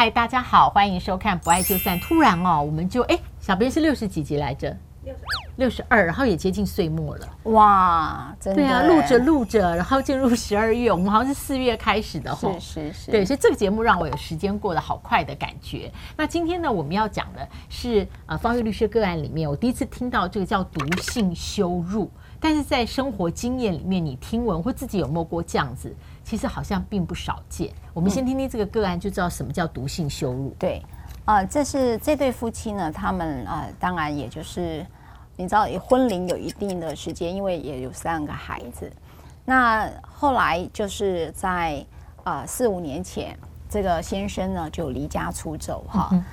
嗨，大家好，欢迎收看《不爱就散》。突然哦，我们就哎，小编是六十几集来着，六十二，然后也接近岁末了。哇，真的。对啊，录着录着，然后进入十二月，我们好像是四月开始的哈。是是是。对，所以这个节目让我有时间过得好快的感觉。那今天呢，我们要讲的是呃，方玉律师个案里面，我第一次听到这个叫毒性羞辱。但是在生活经验里面，你听闻或自己有没有过这样子？其实好像并不少见。我们先听听这个个案，就知道什么叫毒性羞辱。对，啊、呃，这是这对夫妻呢，他们啊、呃，当然也就是你知道，婚龄有一定的时间，因为也有三个孩子。那后来就是在啊四五年前，这个先生呢就离家出走哈，嗯、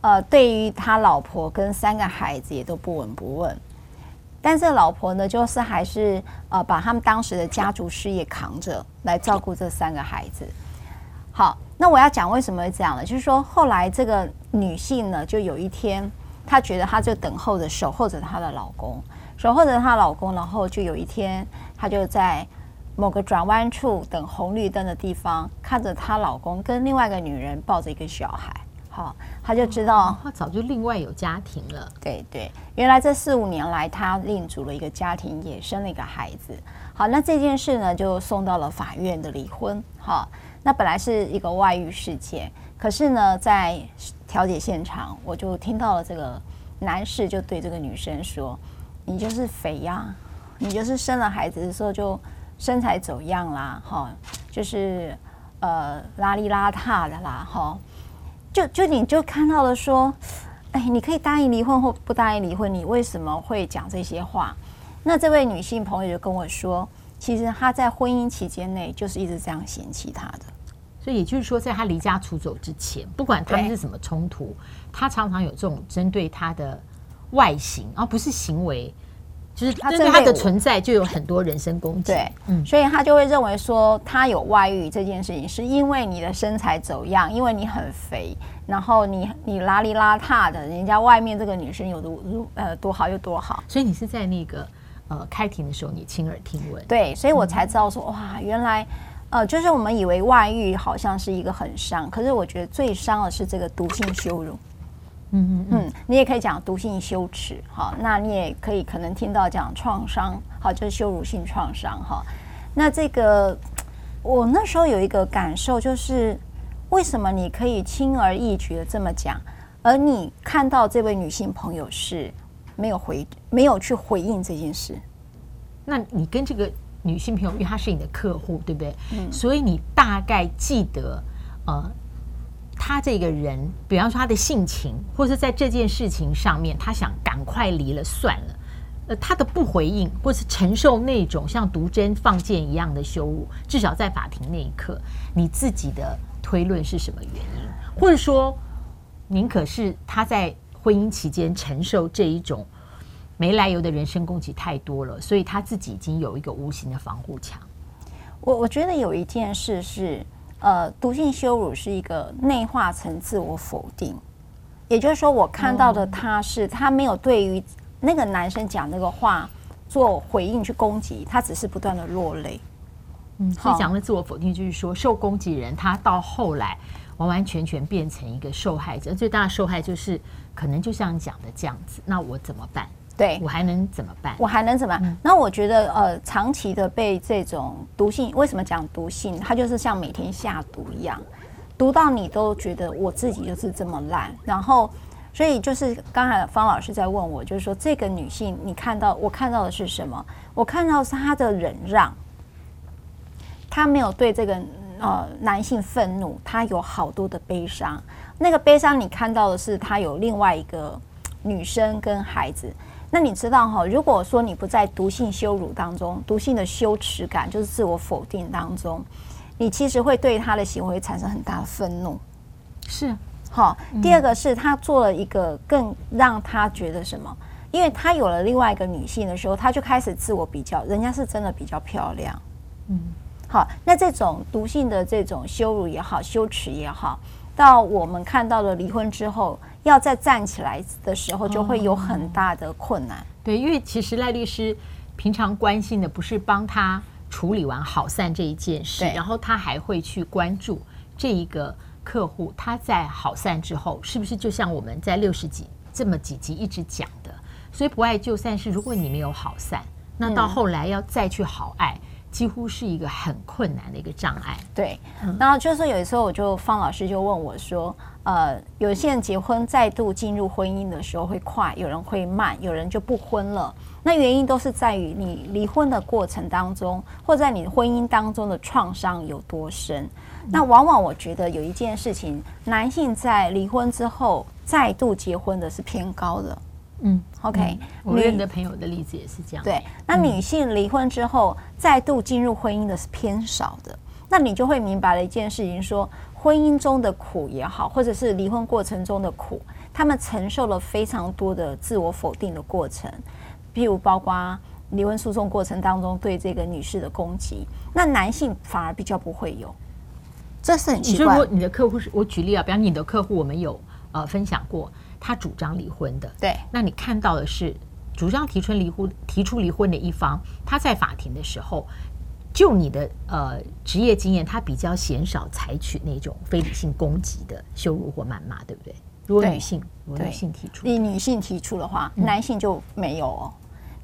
呃，对于他老婆跟三个孩子也都不闻不问。但是老婆呢，就是还是呃把他们当时的家族事业扛着来照顾这三个孩子。好，那我要讲为什么会这样呢？就是说后来这个女性呢，就有一天她觉得她就等候着、守候着她的老公，守候着她老公，然后就有一天她就在某个转弯处等红绿灯的地方，看着她老公跟另外一个女人抱着一个小孩。好，他就知道他早就另外有家庭了。对对，原来这四五年来，他另组了一个家庭，也生了一个孩子。好，那这件事呢，就送到了法院的离婚。好，那本来是一个外遇事件，可是呢，在调解现场，我就听到了这个男士就对这个女生说：“你就是肥呀，你就是生了孩子的时候就身材走样啦，哈，就是呃邋里邋遢的啦，哈。”就就你就看到了说，哎，你可以答应离婚或不答应离婚，你为什么会讲这些话？那这位女性朋友就跟我说，其实她在婚姻期间内就是一直这样嫌弃他的。所以也就是说，在他离家出走之前，不管他们是什么冲突，他常常有这种针对他的外形，而不是行为。就是他对他的存在就有很多人身攻击，对，嗯，所以他就会认为说他有外遇这件事情是因为你的身材走样，因为你很肥，然后你你邋里邋遢的，人家外面这个女生有多呃多好又多好，所以你是在那个呃开庭的时候你亲耳听闻，对，所以我才知道说哇，原来呃就是我们以为外遇好像是一个很伤，可是我觉得最伤的是这个毒性羞辱。嗯嗯嗯，你也可以讲毒性羞耻，好，那你也可以可能听到讲创伤，好，就是羞辱性创伤，哈。那这个我那时候有一个感受，就是为什么你可以轻而易举的这么讲，而你看到这位女性朋友是没有回，没有去回应这件事？那你跟这个女性朋友，因为她是你的客户，对不对？嗯，所以你大概记得，呃。他这个人，比方说他的性情，或者在这件事情上面，他想赶快离了算了。呃，他的不回应，或是承受那种像毒针放箭一样的羞辱，至少在法庭那一刻，你自己的推论是什么原因？或者说，宁可是他在婚姻期间承受这一种没来由的人身攻击太多了，所以他自己已经有一个无形的防护墙。我我觉得有一件事是。呃，毒性羞辱是一个内化成自我否定，也就是说，我看到的他是他没有对于那个男生讲那个话做回应去攻击，他只是不断的落泪。嗯，所以讲的自我否定就是说，受攻击人他到后来完完全全变成一个受害者，最大的受害就是可能就像你讲的这样子，那我怎么办？对，我还能怎么办？我还能怎么办？那、嗯、我觉得，呃，长期的被这种毒性，为什么讲毒性？它就是像每天下毒一样，毒到你都觉得我自己就是这么烂。然后，所以就是刚才方老师在问我，就是说这个女性，你看到我看到的是什么？我看到是她的忍让，她没有对这个呃男性愤怒，她有好多的悲伤。那个悲伤，你看到的是她有另外一个女生跟孩子。那你知道哈，如果说你不在毒性羞辱当中，毒性的羞耻感就是自我否定当中，你其实会对他的行为产生很大的愤怒。是，好。第二个是他做了一个更让他觉得什么？因为他有了另外一个女性的时候，他就开始自我比较，人家是真的比较漂亮。嗯，好。那这种毒性的这种羞辱也好，羞耻也好，到我们看到了离婚之后。要再站起来的时候，就会有很大的困难。对，因为其实赖律师平常关心的不是帮他处理完好散这一件事，然后他还会去关注这一个客户他在好散之后，是不是就像我们在六十几这么几集一直讲的？所以不爱就散是，如果你没有好散，那到后来要再去好爱，几乎是一个很困难的一个障碍。对，然后就是有时候我就方老师就问我说，呃，有些人结婚再度进入婚姻的时候会快，有人会慢，有人就不婚了。那原因都是在于你离婚的过程当中，或在你婚姻当中的创伤有多深。那往往我觉得有一件事情，男性在离婚之后再度结婚的是偏高的。嗯，OK，我认的朋友的例子也是这样。对，那女性离婚之后再度进入婚姻的是偏少的。那你就会明白了一件事情：说婚姻中的苦也好，或者是离婚过程中的苦，他们承受了非常多的自我否定的过程，譬如包括离婚诉讼过程当中对这个女士的攻击，那男性反而比较不会有。这是很奇怪。如果你的客户是我举例啊，比方你的客户，我们有呃分享过。他主张离婚的，对，那你看到的是主张提出离婚、提出离婚的一方，他在法庭的时候，就你的呃职业经验，他比较鲜少采取那种非理性攻击的羞辱或谩骂，对不对？如果女性，如果女性提出，你女性提出的话，男性就没有哦。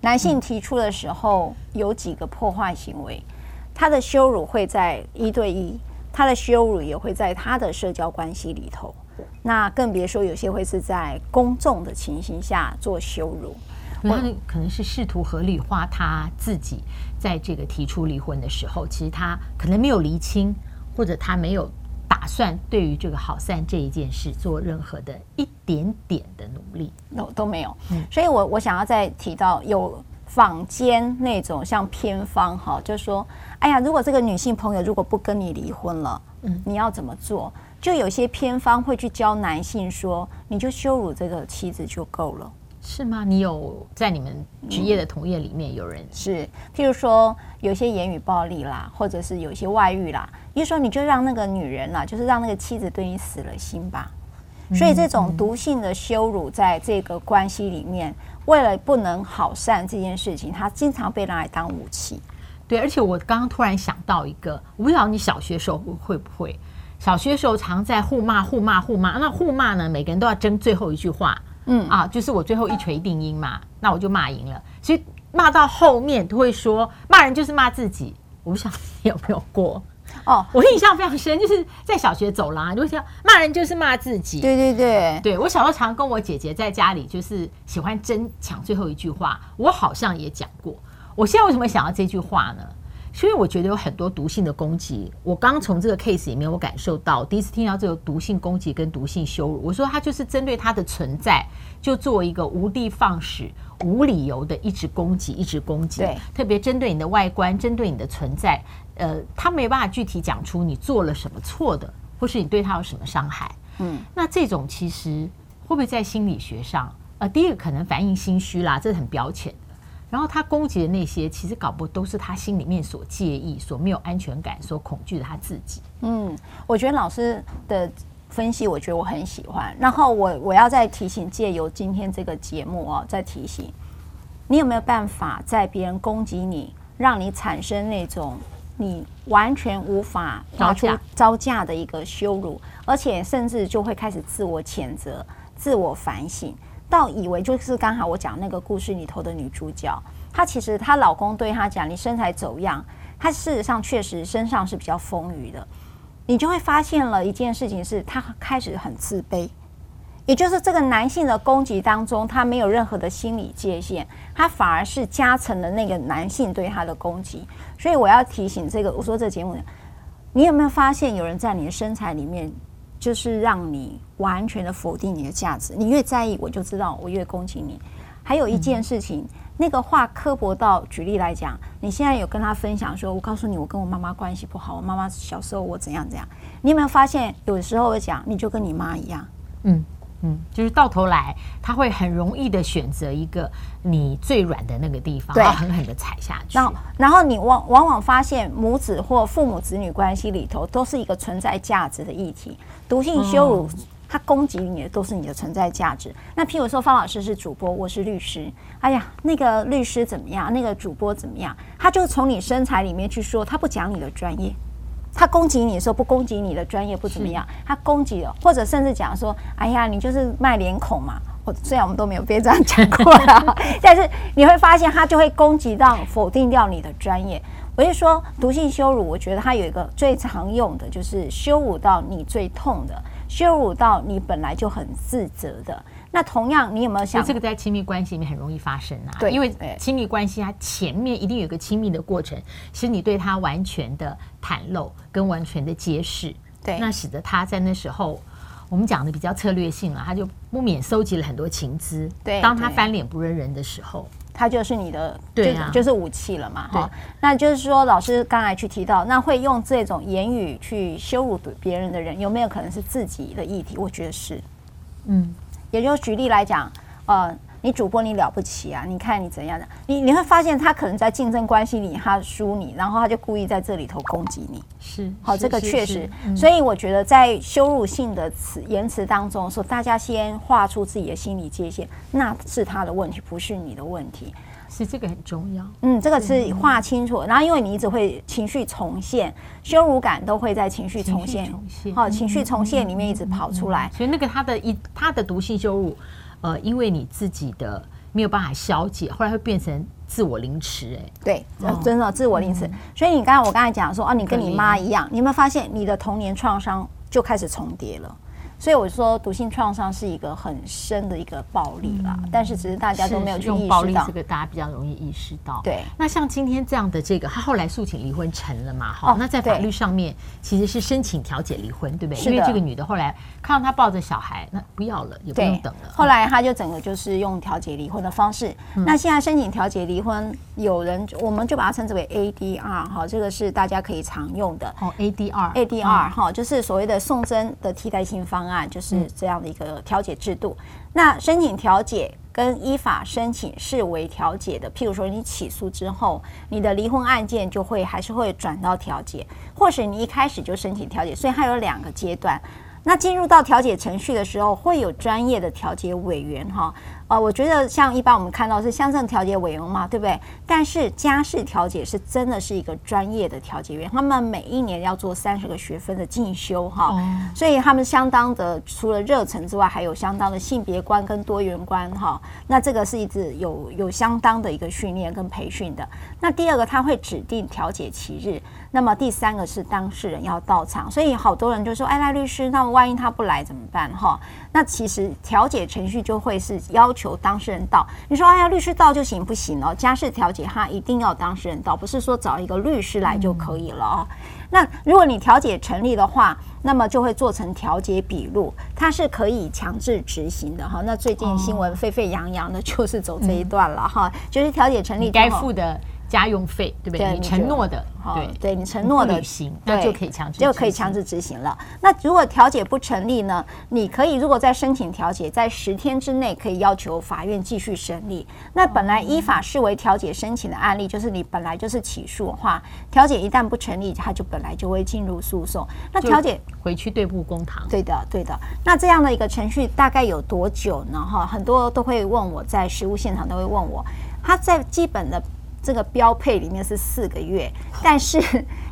男性提出的时候有几个破坏行为，他的羞辱会在一对一，他的羞辱也会在他的社交关系里头。那更别说有些会是在公众的情形下做羞辱，他可能是试图合理化他自己在这个提出离婚的时候，其实他可能没有厘清，或者他没有打算对于这个好散这一件事做任何的一点点的努力，都都没有。嗯所以我我想要再提到有坊间那种像偏方哈，就是说，哎呀，如果这个女性朋友如果不跟你离婚了，嗯，你要怎么做？就有些偏方会去教男性说，你就羞辱这个妻子就够了，是吗？你有在你们职业的同业里面有人、嗯、是，譬如说有些言语暴力啦，或者是有些外遇啦，一说你就让那个女人啦，就是让那个妻子对你死了心吧。所以这种毒性的羞辱，在这个关系里面，为了不能好善这件事情，他经常被拿来当武器。对，而且我刚刚突然想到一个，我不知道你小学时候会不会。小学的时候常在互骂、互骂、互骂。那互骂呢？每个人都要争最后一句话。嗯啊，就是我最后一锤定音嘛，那我就骂赢了。所以骂到后面都会说，骂人就是骂自己。我不晓得你有没有过哦？我印象非常深，就是在小学走廊，就会讲骂人就是骂自己。对对对，对我小时候常跟我姐姐在家里，就是喜欢争抢最后一句话。我好像也讲过。我现在为什么想要这句话呢？所以我觉得有很多毒性的攻击。我刚从这个 case 里面，我感受到第一次听到这个毒性攻击跟毒性羞辱。我说他就是针对他的存在，就做一个无的放矢、无理由的一直攻击、一直攻击。对，特别针对你的外观，针对你的存在，呃，他没办法具体讲出你做了什么错的，或是你对他有什么伤害。嗯，那这种其实会不会在心理学上，呃，第一个可能反应心虚啦，这是很表浅。然后他攻击的那些，其实搞不都是他心里面所介意、所没有安全感、所恐惧的他自己。嗯，我觉得老师的分析，我觉得我很喜欢。然后我我要再提醒，借由今天这个节目哦，再提醒你有没有办法，在别人攻击你，让你产生那种你完全无法拿出招架的一个羞辱，而且甚至就会开始自我谴责、自我反省。到以为就是刚好我讲那个故事里头的女主角，她其实她老公对她讲：“你身材走样。”她事实上确实身上是比较丰腴的，你就会发现了一件事情是，她开始很自卑，也就是这个男性的攻击当中，他没有任何的心理界限，他反而是加成了那个男性对他的攻击。所以我要提醒这个，我说这节目，你有没有发现有人在你的身材里面？就是让你完全的否定你的价值，你越在意，我就知道我越攻击你。还有一件事情，那个话刻薄到，举例来讲，你现在有跟他分享说，我告诉你，我跟我妈妈关系不好，我妈妈小时候我怎样怎样，你有没有发现，有时候我讲，你就跟你妈一样，嗯。嗯，就是到头来，他会很容易的选择一个你最软的那个地方，然后狠狠的踩下去。然后，然后你往往往发现，母子或父母子女关系里头，都是一个存在价值的议题。毒性羞辱，它攻击你的都是你的存在价值。那譬如说，方老师是主播，我是律师。哎呀，那个律师怎么样？那个主播怎么样？他就从你身材里面去说，他不讲你的专业。他攻击你的时候不攻击你的专业不怎么样，他攻击了，或者甚至讲说，哎呀，你就是卖脸孔嘛。我虽然我们都没有被这样讲过啦，但是你会发现他就会攻击到否定掉你的专业。我就说毒性羞辱，我觉得它有一个最常用的就是羞辱到你最痛的，羞辱到你本来就很自责的。那同样，你有没有想这个在亲密关系里面很容易发生啊？对，因为亲密关系它前面一定有一个亲密的过程，是你对他完全的袒露跟完全的揭示，对，那使得他在那时候，我们讲的比较策略性啊，他就不免收集了很多情资。对，当他翻脸不认人的时候，他就是你的，对啊，就是武器了嘛。哈，那就是说，老师刚才去提到，那会用这种言语去羞辱别人的人，有没有可能是自己的议题？我觉得是，嗯。也就举例来讲，呃，你主播你了不起啊？你看你怎样的？你你会发现他可能在竞争关系里他输你，然后他就故意在这里头攻击你。是，好，这个确实。所以我觉得在羞辱性的词言辞当中，说大家先画出自己的心理界限，那是他的问题，不是你的问题。是这个很重要。嗯，这个是画清楚。然后因为你一直会情绪重现，羞辱感都会在情绪重现，好，情绪重现里面一直跑出来。所以那个他的一他的毒性羞辱，呃，因为你自己的没有办法消解，后来会变成自我凌迟。哎，对，真的自我凌迟。所以你刚才我刚才讲说，哦，你跟你妈一样，你有没有发现你的童年创伤就开始重叠了？所以我说，毒性创伤是一个很深的一个暴力啦，嗯、但是只是大家都没有去意识到。用暴力这个大家比较容易意识到。对。那像今天这样的这个，他后来诉请离婚成了嘛？哈、哦。那在法律上面其实是申请调解离婚，对不对？因为这个女的后来看到他抱着小孩，那不要了，也不用等了。后来他就整个就是用调解离婚的方式。嗯、那现在申请调解离婚，有人我们就把它称之为 ADR 哈，这个是大家可以常用的。哦，ADR。ADR 哈、哦，就是所谓的送真的替代性方案，就是这样。的一个调解制度，那申请调解跟依法申请视为调解的，譬如说你起诉之后，你的离婚案件就会还是会转到调解，或是你一开始就申请调解，所以它有两个阶段。那进入到调解程序的时候，会有专业的调解委员哈。啊、呃，我觉得像一般我们看到是乡镇调解委员嘛，对不对？但是家事调解是真的是一个专业的调解员，他们每一年要做三十个学分的进修哈，哦、所以他们相当的除了热忱之外，还有相当的性别观跟多元观哈。那这个是一直有有相当的一个训练跟培训的。那第二个他会指定调解期日，那么第三个是当事人要到场，所以好多人就说，哎，赖律师，那么万一他不来怎么办哈？那其实调解程序就会是要求当事人到。你说，哎呀，律师到就行不行哦？家事调解哈一定要当事人到，不是说找一个律师来就可以了哦。嗯、那如果你调解成立的话，那么就会做成调解笔录，它是可以强制执行的哈。那最近新闻沸沸扬扬的，就是走这一段了哈，嗯、就是调解成立该付的。家用费对不对？你承诺的，对，对你承诺的履行，那就可以强制，就可以强制执行了。那如果调解不成立呢？你可以如果在申请调解，在十天之内可以要求法院继续审理。那本来依法视为调解申请的案例，就是你本来就是起诉的话，调解一旦不成立，它就本来就会进入诉讼。那调解回去对簿公堂。对的，对的。那这样的一个程序大概有多久呢？哈，很多都会问我在实务现场都会问我，他在基本的。这个标配里面是四个月，但是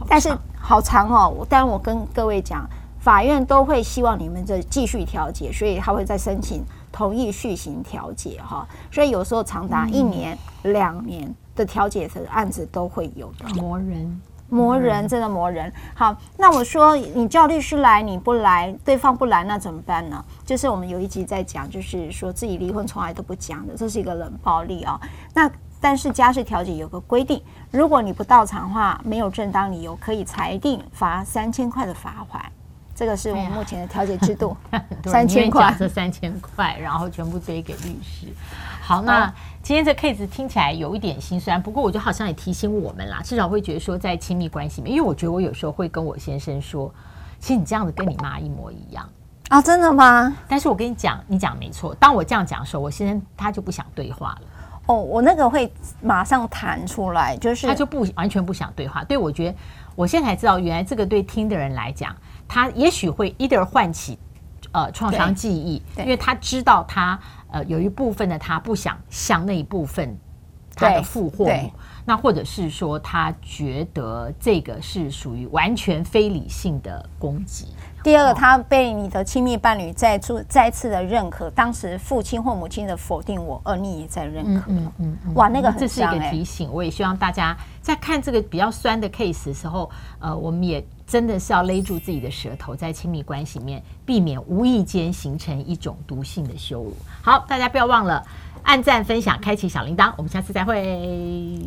但是好长哦。但我跟各位讲，法院都会希望你们这继续调解，所以他会再申请同意续行调解哈。所以有时候长达一年、两年的调解的案子都会有的。磨人，磨人，真的磨人。好，那我说你叫律师来，你不来，对方不来，那怎么办呢？就是我们有一集在讲，就是说自己离婚从来都不讲的，这是一个冷暴力啊。那但是家事调解有个规定，如果你不到场的话，没有正当理由，可以裁定罚三千块的罚款。这个是我们目前的调解制度，三千块。这三千块，然后全部堆给律师。好，那今天这 case 听起来有一点心酸，不过我就好像也提醒我们啦，至少会觉得说，在亲密关系里面，因为我觉得我有时候会跟我先生说，其实你这样子跟你妈一模一样啊，真的吗？但是我跟你讲，你讲没错。当我这样讲的时候，我先生他就不想对话了。哦，我那个会马上弹出来，就是他就不完全不想对话。对，我觉得我现在才知道，原来这个对听的人来讲，他也许会 either 唤起呃创伤记忆，因为他知道他呃有一部分的他不想向那一部分他的父或母，那或者是说他觉得这个是属于完全非理性的攻击。第二个，他被你的亲密伴侣再次再次的认可，当时父亲或母亲的否定我，而你也在认可。嗯嗯嗯，哇，那个很、欸、这是一个提醒，我也希望大家在看这个比较酸的 case 的时候，呃，我们也真的是要勒住自己的舌头，在亲密关系里面避免无意间形成一种毒性的羞辱。好，大家不要忘了按赞、分享、开启小铃铛，我们下次再会。